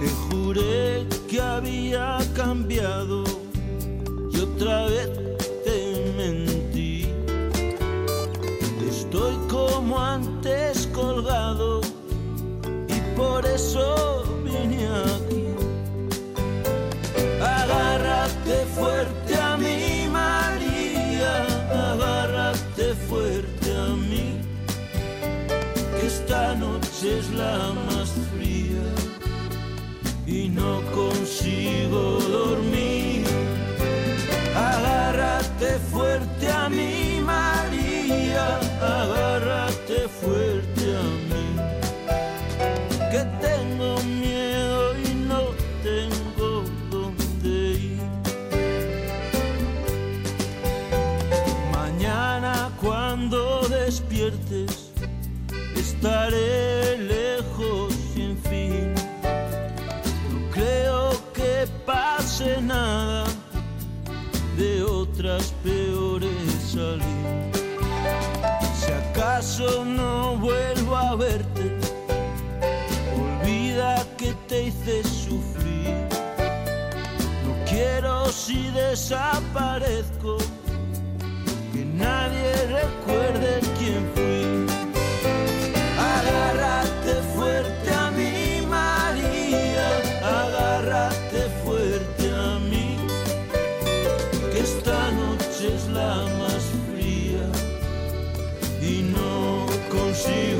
Te juré que había cambiado y otra vez te mentí. Estoy como antes colgado y por eso vine aquí. Agárrate fuerte a mí, María, agárrate fuerte a mí, que esta noche es la más fría y no consigo dormir. Agárrate fuerte si desaparezco que nadie recuerde quién fui. Agárrate fuerte a mí, María. Agárrate fuerte a mí. Que esta noche es la más fría y no consigo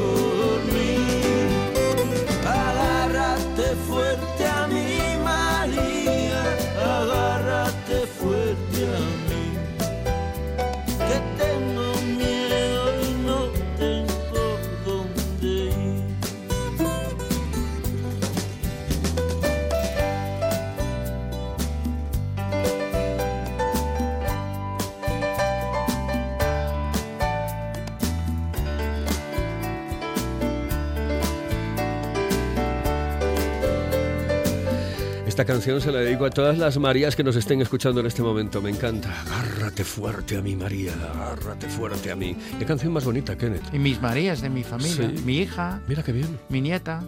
Esta canción se la dedico a todas las Marías que nos estén escuchando en este momento. Me encanta. Agárrate fuerte a mí, María. Agárrate fuerte a mí. Qué canción más bonita, Kenneth. Y mis Marías de mi familia. Sí. Mi hija, Mira qué bien. mi nieta.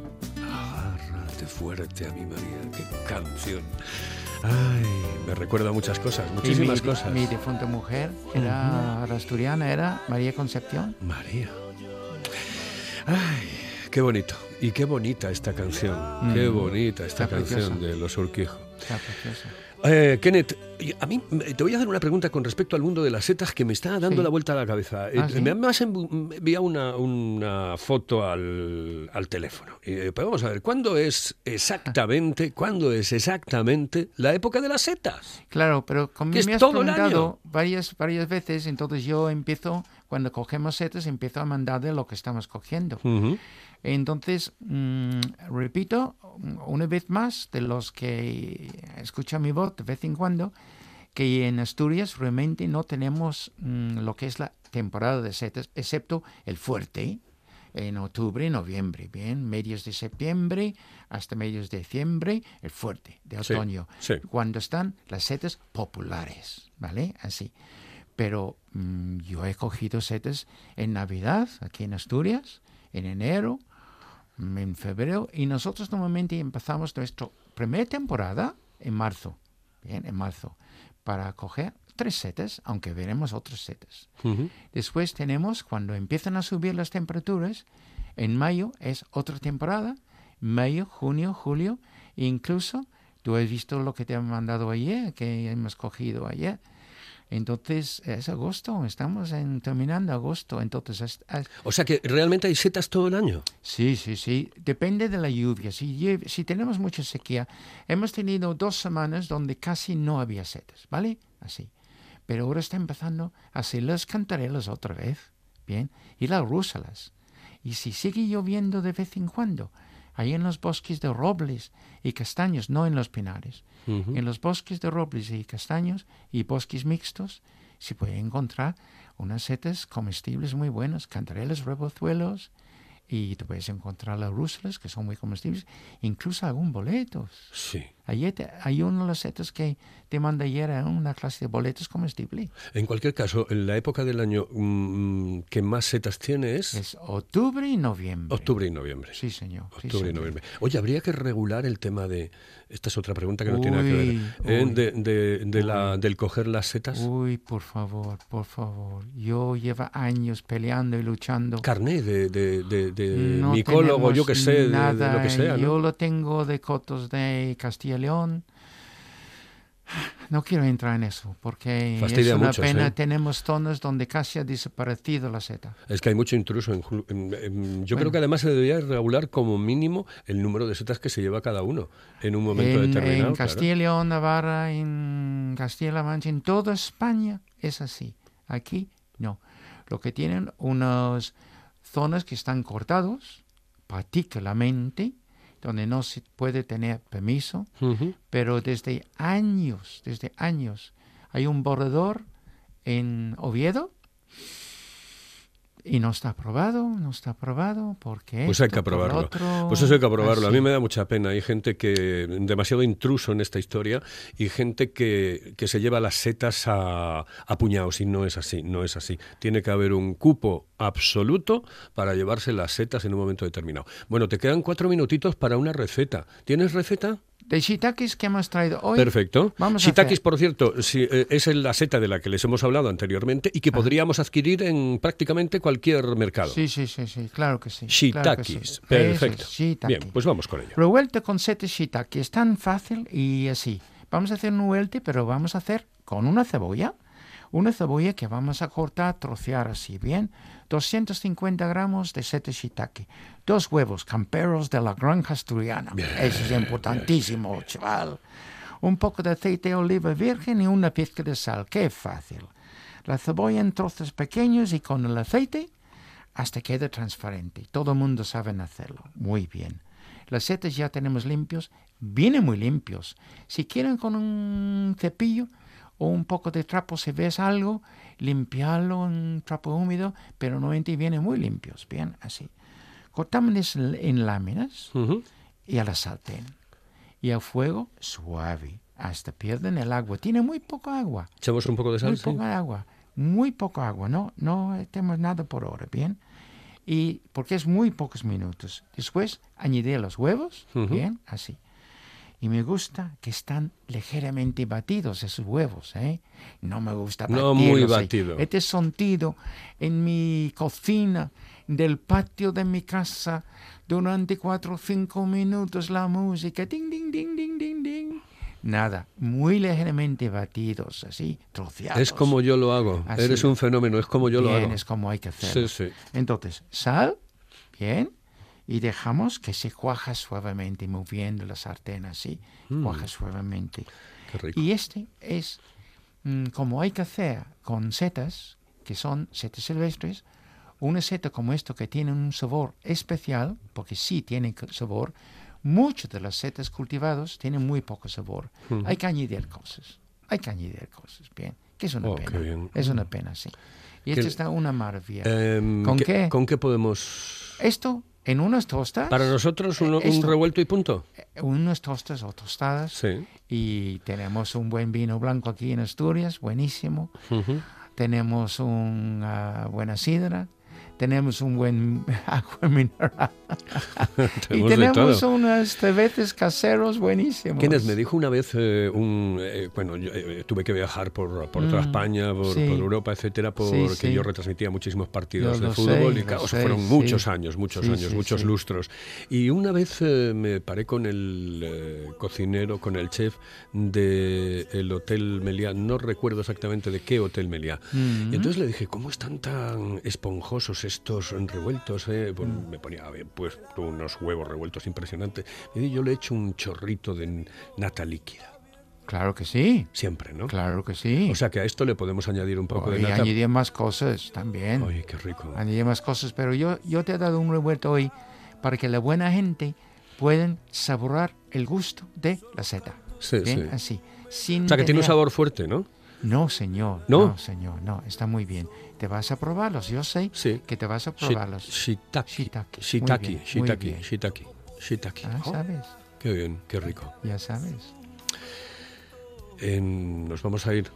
Agárrate fuerte a mí, María. Qué canción. Ay, me recuerda muchas cosas, Y muchísimas mi, cosas. mi difunta mujer era la asturiana, era María Concepción. María. Ay, qué bonito. Y qué bonita esta canción. Qué Mm, bonita esta está canción preciosa. de Los Urquijo. Está preciosa. Eh, Kenneth, a mí te voy a hacer una pregunta con respecto al mundo de las setas que me está dando Sí. la vuelta a la cabeza. Eh, Ah, ¿sí? Me has enviado una, una foto al, al teléfono. Eh, pues vamos a ver, ¿cuándo es exactamente, cuándo es exactamente la época de las setas? Claro, pero como me has preguntado varias, varias veces, entonces yo empiezo, cuando cogemos setas, empiezo a mandarle lo que estamos cogiendo. Ujú. Entonces, mm, repito, una vez más, de los que escuchan mi voz de vez en cuando, que en Asturias realmente no tenemos mm, lo que es la temporada de setas, excepto el fuerte. en octubre y noviembre, bien, medios de septiembre hasta medios de diciembre, el fuerte de otoño, sí. cuando están las setas populares, ¿vale? Así. Pero mm, yo he cogido setas en Navidad, aquí en Asturias, en enero, en febrero, y nosotros normalmente empezamos nuestra primera temporada en marzo, bien, en marzo, para coger tres setas, aunque veremos otros setas. Ujú. Después tenemos, cuando empiezan a subir las temperaturas, en mayo es otra temporada, mayo, junio, julio, e incluso tú has visto lo que te han mandado ayer, que hemos cogido ayer. Entonces es agosto, estamos en, terminando agosto, entonces es- es- O sea que realmente hay setas todo el año. Sí, sí, sí. Depende de la lluvia. Si, si tenemos mucha sequía, hemos tenido dos semanas donde casi no había setas, ¿vale? Así. Pero ahora está empezando a hacer las cantarelas otra vez, ¿bien? Y las rúsalas. Y si sigue lloviendo de vez en cuando, ahí en los bosques de robles y castaños, no en los pinares, en los bosques de robles y castaños y bosques mixtos, se puede encontrar unas setas comestibles muy buenas, cantarelas, rebozuelos, y te puedes encontrar las rúsalas, que son muy comestibles, incluso algún boletos. Sí. Ayer te- hay uno de los setas que te manda ayer a una clase de boletos comestibles. En cualquier caso, en la época del año mm, que más setas tiene es, Es octubre y noviembre. octubre y noviembre. Sí, señor. sí, Octubre y señor. noviembre. Oye, habría que regular el tema de. Esta es otra pregunta que no tiene nada que ver. Uy, ¿eh? uy, de, de- de la, del coger las setas. Uy, por favor, por favor. Yo llevo años peleando y luchando. Carné de, de, No micólogo, yo que sé, de- lo que sea. ¿no? Yo lo tengo de cotos de Castilla León. No quiero entrar en eso, porque Fastidia es una mucho, pena. ¿sí? Tenemos zonas donde casi ha desaparecido la seta. Es que hay mucho intruso. En, en- en- yo creo Bueno. que además se debería regular como mínimo el número de setas que se lleva cada uno en un momento En, determinado. en. Castilla y León, Navarra, en Castilla-La Mancha, en toda España es así. Aquí no. Lo que tienen unas zonas que están cortados, particularmente, donde no se puede tener permiso, pero desde años, desde años, hay un borrador en Oviedo y no está aprobado, no está aprobado porque Pues hay que aprobarlo. otro, Pues eso hay que aprobarlo. A mí me da mucha pena. Hay gente que demasiado intruso en esta historia y gente que, que se lleva las setas a, a puñados y no es así, no es así. Tiene que haber un cupo absoluto para llevarse las setas en un momento determinado. Bueno, te quedan cuatro minutitos para una receta. ¿Tienes receta? De shiitakes que hemos traído hoy. Perfecto. Vamos hacer- por cierto, sí, eh, es la seta de la que les hemos hablado anteriormente y que podríamos adquirir en prácticamente cualquier mercado. Sí, sí, sí, sí, claro que sí. claro que sí. Eso es, Perfecto. shiitake. Bien, pues vamos con ello. Revuelto con sete shiitake. Es tan fácil y así. Vamos a hacer un revuelto, pero vamos a hacer con una cebolla. Una cebolla que vamos a cortar, trocear así, ¿bien? 250 gramos de sete shiitake. Dos huevos camperos de la granja asturiana. Eso es importantísimo, chaval. Un poco de aceite de oliva virgen y una pizca de sal. ¡Qué fácil! La cebolla en trozos pequeños y con el aceite hasta que quede transparente. Todo el mundo sabe hacerlo. Muy bien. Las setas ya tenemos limpios. Vienen muy limpios. Si quieren con un cepillo o un poco de trapo, si ves algo, limpiarlo en trapo húmedo, pero normalmente vienen muy limpios. Bien, así. Cortamos en láminas y a la sartén. Y a fuego suave, hasta pierden el agua. Tiene muy poco agua. Echamos un poco de sal. Muy sí. poca agua, muy poco agua, no, no tenemos nada por ahora, ¿bien? Y porque es muy pocos minutos. Después añadir los huevos. ¿bien? Así. Y me gusta que están ligeramente batidos esos huevos, ¿eh? No me gusta No batirlos muy ahí. batido. Este sonido en mi cocina, del patio de mi casa, durante cuatro o cinco minutos la música, ding, ding, ding, ding, ding, ding. Nada, muy ligeramente batidos, así, troceados. Es como yo lo hago. Así. Eres un fenómeno, es como yo lo Bien, hago. es como hay que hacerlo. Sí, sí. Entonces, sal, bien, y dejamos que se cuaja suavemente, moviendo la sartén así, Mm. cuaja suavemente. Qué rico. Y este es mm, como hay que hacer con setas, que son setas silvestres, una seta como esto que tiene un sabor especial, porque sí tiene sabor, muchas de las setas cultivadas tienen muy poco sabor. Ujú. Hay que añadir cosas, hay que añadir cosas, bien, que es una Oh, qué pena, bien. es una pena, sí. Y ¿Qué- esto está una maravilla. Em, ¿Con qué? ¿Con qué podemos...? Esto, en unas tostas. Para nosotros un, un Esto. revuelto y punto. Unas tostas o tostadas. Sí. Y tenemos un buen vino blanco aquí en Asturias, buenísimo. Ujú. Tenemos una buena sidra. Tenemos un buen agua mineral. y Tenemos de unos cebetes caseros buenísimos. Kenneth, me dijo una vez, eh, un, eh, bueno, yo, eh, tuve que viajar por, por toda Mm, España, por, sí. por Europa, etcétera, porque sí. yo retransmitía muchísimos partidos Yo de fútbol sé, y claro, sé, fueron sí. muchos años, muchos Sí, años, sí, muchos sí. lustros. Y una vez eh, me paré con el eh, cocinero, con el chef del el Hotel Meliá, no recuerdo exactamente de qué Hotel Meliá. Mm. Y entonces le dije, ¿cómo están tan esponjosos estos revueltos? eh?". Pues Mm. Me ponía, puesto unos huevos revueltos impresionantes. Y yo le echo un chorrito de nata líquida. Claro que sí. Siempre, ¿no? Claro que sí. O sea que a esto le podemos añadir un poco de y nata. añadir más cosas también. Oye, qué rico. Añadir más cosas. Pero yo, yo te he dado un revuelto hoy para que la buena gente puedan saborar el gusto de la seta. Sí, Bien, sí. Así. Sin O sea que tiene un tener- sabor fuerte, ¿no? No, señor. ¿No? ¿No? señor. No, está muy bien. Te vas a probarlos. Yo sé Sí. que te vas a probarlos. Muy shiitake, bien. shiitake, shiitake. Ah, Oh, ¿sabes? qué bien, qué rico. Ya sabes. En- nos vamos a ir.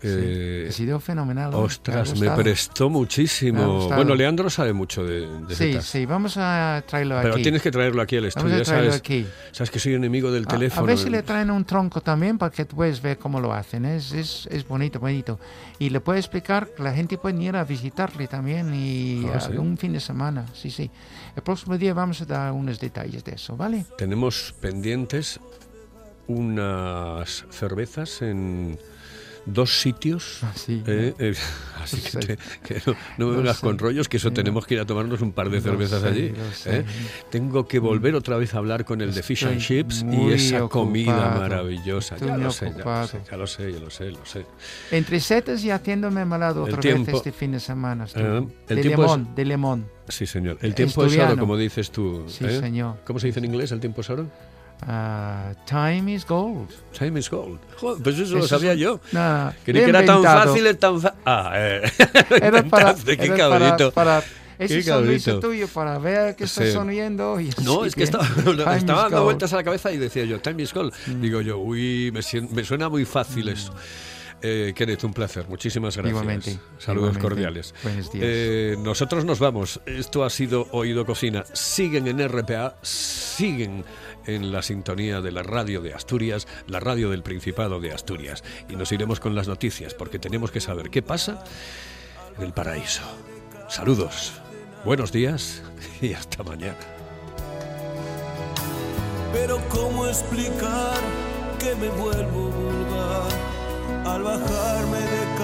Sí. Eh, ha sido fenomenal. ¿no? ostras, me prestó Me ha muchísimo. gustado. Bueno, Leandro sabe mucho de, de Sí, setas. sí, vamos a traerlo Pero aquí. tienes que traerlo aquí al Vamos estudio, a ya traerlo sabes. aquí. Sabes que soy enemigo del A- teléfono. A, ver si le traen un tronco también para que tú puedas ver cómo lo hacen. Es, es, es bonito, bonito. Y le puede explicar, la gente puede ir a visitarle también y Ah, a- ¿sí? un fin de semana. Sí, sí. El próximo día vamos a dar unos detalles de eso, ¿vale? Tenemos pendientes unas cervezas en dos sitios. Sí. eh, eh, así que, te- que no, no me vengas con rollos, que eso tenemos que ir a tomarnos un par de cervezas sé, allí. ¿eh? Tengo que volver otra vez a hablar con el de Fish and Chips y esa comida ocupado. maravillosa. Estoy Ya lo, sé, ya lo sé, ya lo sé, ya lo sé, lo sé. Entre setas y haciendo mermelada El otra tiempo- vez este fin de semana. Eh, el de es- limón, de limón. Sí, señor. El tiempo es oro, como dices tú. Sí, ¿eh? señor. ¿Cómo se dice en inglés? ¿El tiempo es oro? Ah, time is gold. Time is gold. Joder, pues eso, Eso lo sabía yo. Nah, Creí que era tan fácil, tan fácil. Ah, eh. Era para, qué cabrito. para, para ese Qué sonrisa tuyo, para ver que estás Sí. sonriendo. Y No, es que estaba, estaba dando. Mm. vueltas a la cabeza y decía yo, time is gold. Digo yo, uy, me, sien- me suena muy fácil eso. Eh, Kenneth, un placer. Muchísimas gracias. Igualmente, Saludos igualmente. cordiales. Buenos días. Eh, nosotros nos vamos. Esto ha sido Oído Cocina. Siguen en RPA, siguen en la sintonía de la radio de Asturias, la radio del Principado de Asturias. Y nos iremos con las noticias porque tenemos que saber qué pasa en el paraíso. Saludos, buenos días y hasta mañana. Pero cómo explicar que me vuelvo vulgar al bajarme de.